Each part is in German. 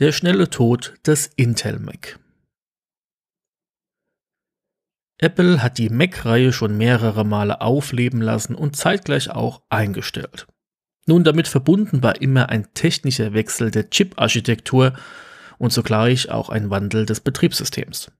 Der schnelle Tod des Intel Mac. Apple hat die Mac-Reihe schon mehrere Male aufleben lassen und zeitgleich auch eingestellt. Nun, damit verbunden war immer ein technischer Wechsel der Chip-Architektur und zugleich auch ein Wandel des Betriebssystems.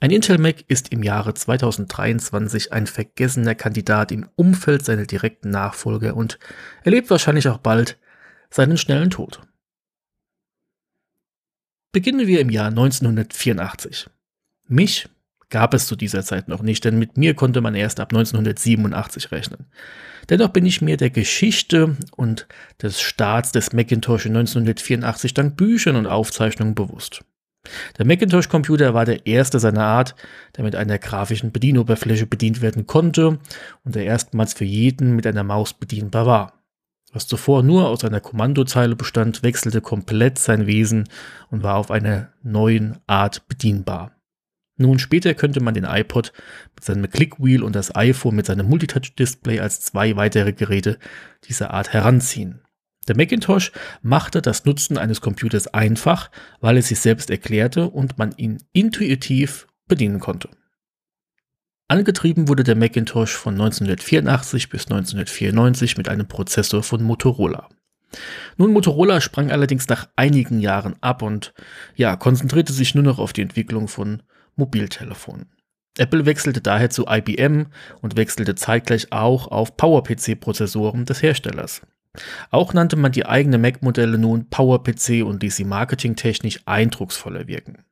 Ein Intel Mac ist im Jahre 2023 ein vergessener Kandidat im Umfeld seiner direkten Nachfolger und erlebt wahrscheinlich auch bald seinen schnellen Tod. Beginnen wir im Jahr 1984. Mich gab es zu dieser Zeit noch nicht, denn mit mir konnte man erst ab 1987 rechnen. Dennoch bin ich mir der Geschichte und des Starts des Macintosh in 1984 dank Büchern und Aufzeichnungen bewusst. Der Macintosh-Computer war der erste seiner Art, der mit einer grafischen Bedienoberfläche bedient werden konnte und der erstmals für jeden mit einer Maus bedienbar war. Was zuvor nur aus einer Kommandozeile bestand, wechselte komplett sein Wesen und war auf einer neuen Art bedienbar. Nun später könnte man den iPod mit seinem Clickwheel und das iPhone mit seinem Multitouch-Display als zwei weitere Geräte dieser Art heranziehen. Der Macintosh machte das Nutzen eines Computers einfach, weil es sich selbst erklärte und man ihn intuitiv bedienen konnte. Angetrieben wurde der Macintosh von 1984 bis 1994 mit einem Prozessor von Motorola. Nun, Motorola sprang allerdings nach einigen Jahren ab und ja, konzentrierte sich nur noch auf die Entwicklung von Mobiltelefonen. Apple wechselte daher zu IBM und wechselte zeitgleich auch auf PowerPC-Prozessoren des Herstellers. Auch nannte man die eigenen Mac-Modelle nun PowerPC und ließ sie marketingtechnisch eindrucksvoller wirken.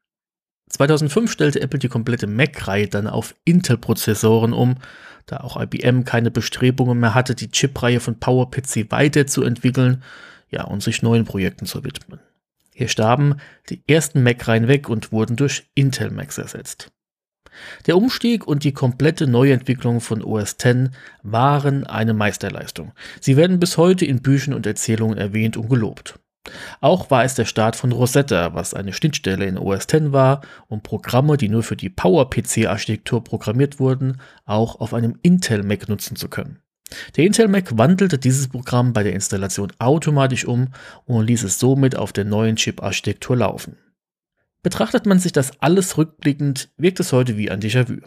2005 stellte Apple die komplette Mac-Reihe dann auf Intel-Prozessoren um, da auch IBM keine Bestrebungen mehr hatte, die Chip-Reihe von PowerPC weiterzuentwickeln ja, und sich neuen Projekten zu widmen. Hier starben die ersten Mac-Reihen weg und wurden durch Intel Macs ersetzt. Der Umstieg und die komplette Neuentwicklung von OS X waren eine Meisterleistung. Sie werden bis heute in Büchern und Erzählungen erwähnt und gelobt. Auch war es der Start von Rosetta, was eine Schnittstelle in OS X war, um Programme, die nur für die PowerPC-Architektur programmiert wurden, auch auf einem Intel Mac nutzen zu können. Der Intel Mac wandelte dieses Programm bei der Installation automatisch um und ließ es somit auf der neuen Chip-Architektur laufen. Betrachtet man sich das alles rückblickend, wirkt es heute wie ein Déjà-vu.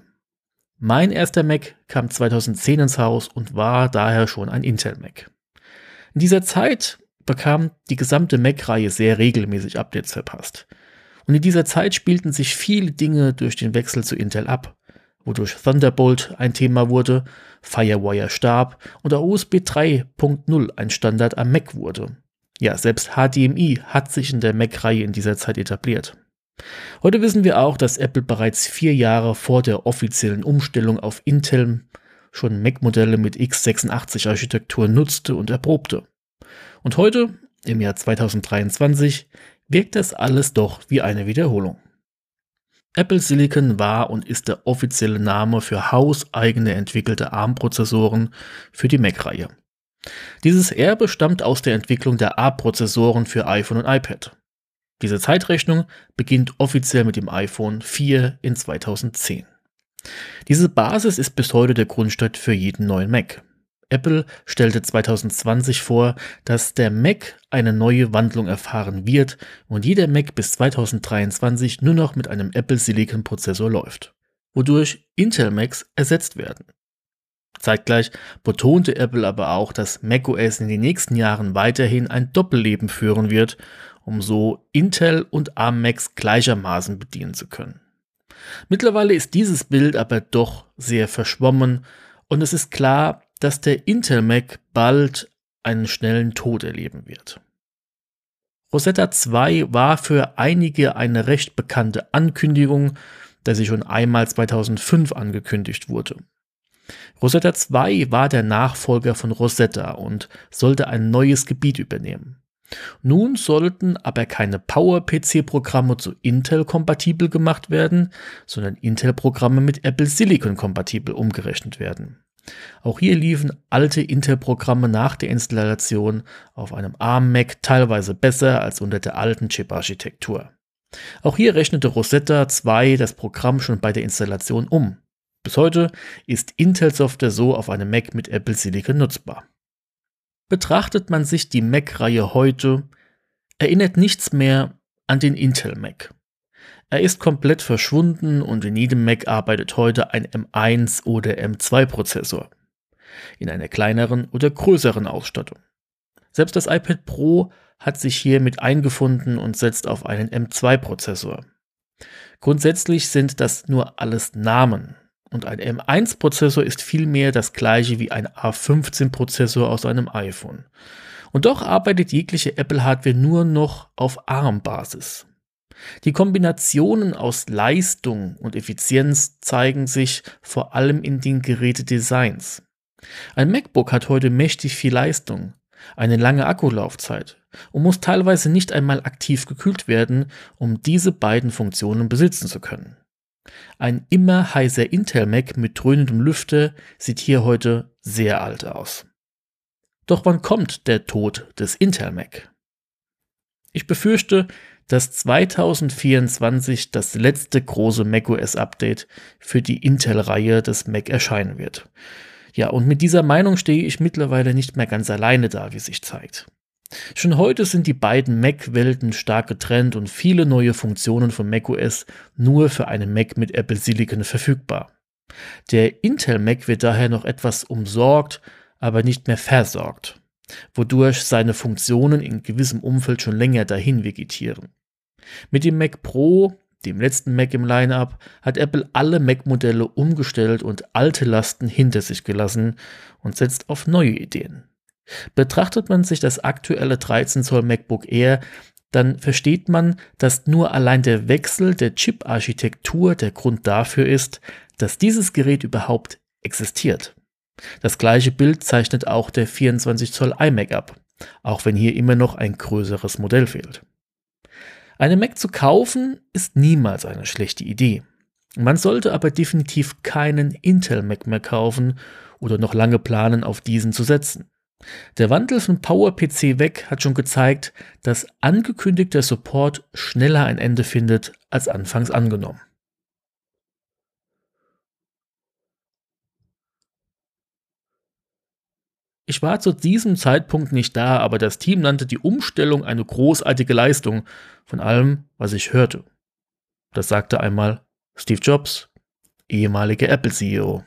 Mein erster Mac kam 2010 ins Haus und war daher schon ein Intel Mac. In dieser Zeit bekam die gesamte Mac-Reihe sehr regelmäßig Updates verpasst. Und in dieser Zeit spielten sich viele Dinge durch den Wechsel zu Intel ab, wodurch Thunderbolt ein Thema wurde, Firewire starb und auch USB 3.0 ein Standard am Mac wurde. Ja, selbst HDMI hat sich in der Mac-Reihe in dieser Zeit etabliert. Heute wissen wir auch, dass Apple bereits vier Jahre vor der offiziellen Umstellung auf Intel schon Mac-Modelle mit x86-Architektur nutzte und erprobte. Und heute, im Jahr 2023, wirkt das alles doch wie eine Wiederholung. Apple Silicon war und ist der offizielle Name für hauseigene entwickelte ARM-Prozessoren für die Mac-Reihe. Dieses Erbe stammt aus der Entwicklung der A-Prozessoren für iPhone und iPad. Diese Zeitrechnung beginnt offiziell mit dem iPhone 4 in 2010. Diese Basis ist bis heute der Grundstein für jeden neuen Mac. Apple stellte 2020 vor, dass der Mac eine neue Wandlung erfahren wird und jeder Mac bis 2023 nur noch mit einem Apple Silicon Prozessor läuft, wodurch Intel Macs ersetzt werden. Zeitgleich betonte Apple aber auch, dass macOS in den nächsten Jahren weiterhin ein Doppelleben führen wird um so Intel und ARM Macs gleichermaßen bedienen zu können. Mittlerweile ist dieses Bild aber doch sehr verschwommen und es ist klar, dass der Intel Mac bald einen schnellen Tod erleben wird. Rosetta 2 war für einige eine recht bekannte Ankündigung, da sie schon einmal 2005 angekündigt wurde. Rosetta 2 war der Nachfolger von Rosetta und sollte ein neues Gebiet übernehmen. Nun sollten aber keine Power-PC-Programme zu Intel kompatibel gemacht werden, sondern Intel-Programme mit Apple Silicon kompatibel umgerechnet werden. Auch hier liefen alte Intel-Programme nach der Installation auf einem ARM-Mac teilweise besser als unter der alten Chip-Architektur. Auch hier rechnete Rosetta 2 das Programm schon bei der Installation um. Bis heute ist Intel-Software so auf einem Mac mit Apple Silicon nutzbar. Betrachtet man sich die Mac-Reihe heute, erinnert nichts mehr an den Intel Mac. Er ist komplett verschwunden und in jedem Mac arbeitet heute ein M1 oder M2 Prozessor. In einer kleineren oder größeren Ausstattung. Selbst das iPad Pro hat sich hier mit eingefunden und setzt auf einen M2 Prozessor. Grundsätzlich sind das nur alles Namen. Und ein M1 Prozessor ist vielmehr das gleiche wie ein A15 Prozessor aus einem iPhone. Und doch arbeitet jegliche Apple Hardware nur noch auf ARM-Basis. Die Kombinationen aus Leistung und Effizienz zeigen sich vor allem in den Gerätedesigns. Ein MacBook hat heute mächtig viel Leistung, eine lange Akkulaufzeit und muss teilweise nicht einmal aktiv gekühlt werden, um diese beiden Funktionen besitzen zu können. Ein immer heißer Intel Mac mit dröhnendem Lüfter sieht hier heute sehr alt aus. Doch wann kommt der Tod des Intel Mac? Ich befürchte, dass 2024 das letzte große macOS-Update für die Intel-Reihe des Mac erscheinen wird. Ja, und mit dieser Meinung stehe ich mittlerweile nicht mehr ganz alleine da, wie sich zeigt. Schon heute sind die beiden Mac-Welten stark getrennt und viele neue Funktionen von macOS nur für einen Mac mit Apple Silicon verfügbar. Der Intel Mac wird daher noch etwas umsorgt, aber nicht mehr versorgt, wodurch seine Funktionen in gewissem Umfeld schon länger dahin vegetieren. Mit dem Mac Pro, dem letzten Mac im Lineup, hat Apple alle Mac-Modelle umgestellt und alte Lasten hinter sich gelassen und setzt auf neue Ideen. Betrachtet man sich das aktuelle 13 Zoll MacBook Air, dann versteht man, dass nur allein der Wechsel der Chip-Architektur der Grund dafür ist, dass dieses Gerät überhaupt existiert. Das gleiche Bild zeichnet auch der 24 Zoll iMac ab, auch wenn hier immer noch ein größeres Modell fehlt. Eine Mac zu kaufen ist niemals eine schlechte Idee. Man sollte aber definitiv keinen Intel Mac mehr kaufen oder noch lange planen, auf diesen zu setzen. Der Wandel von PowerPC weg hat schon gezeigt, dass angekündigter Support schneller ein Ende findet als anfangs angenommen. Ich war zu diesem Zeitpunkt nicht da, aber das Team nannte die Umstellung eine großartige Leistung von allem, was ich hörte. Das sagte einmal Steve Jobs, ehemaliger Apple-CEO.